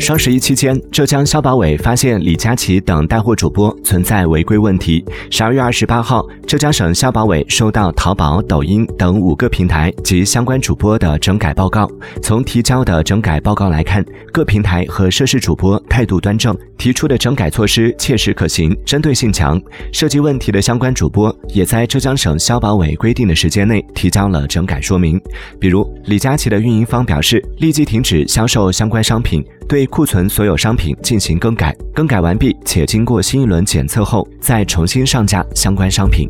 双十一期间，浙江消保委发现李佳琦等带货主播存在违规问题。十二月二十八号，浙江省消保委收到淘宝、抖音等五个平台及相关主播的整改报告。从提交的整改报告来看，各平台和涉事主播态度端正，提出的整改措施切实可行、针对性强。涉及问题的相关主播也在浙江省消保委规定的时间内提交了整改说明。比如，李佳琦的运营方表示，立即停止销售相关商品。对库存所有商品进行更改，更改完毕且经过新一轮检测后，再重新上架相关商品。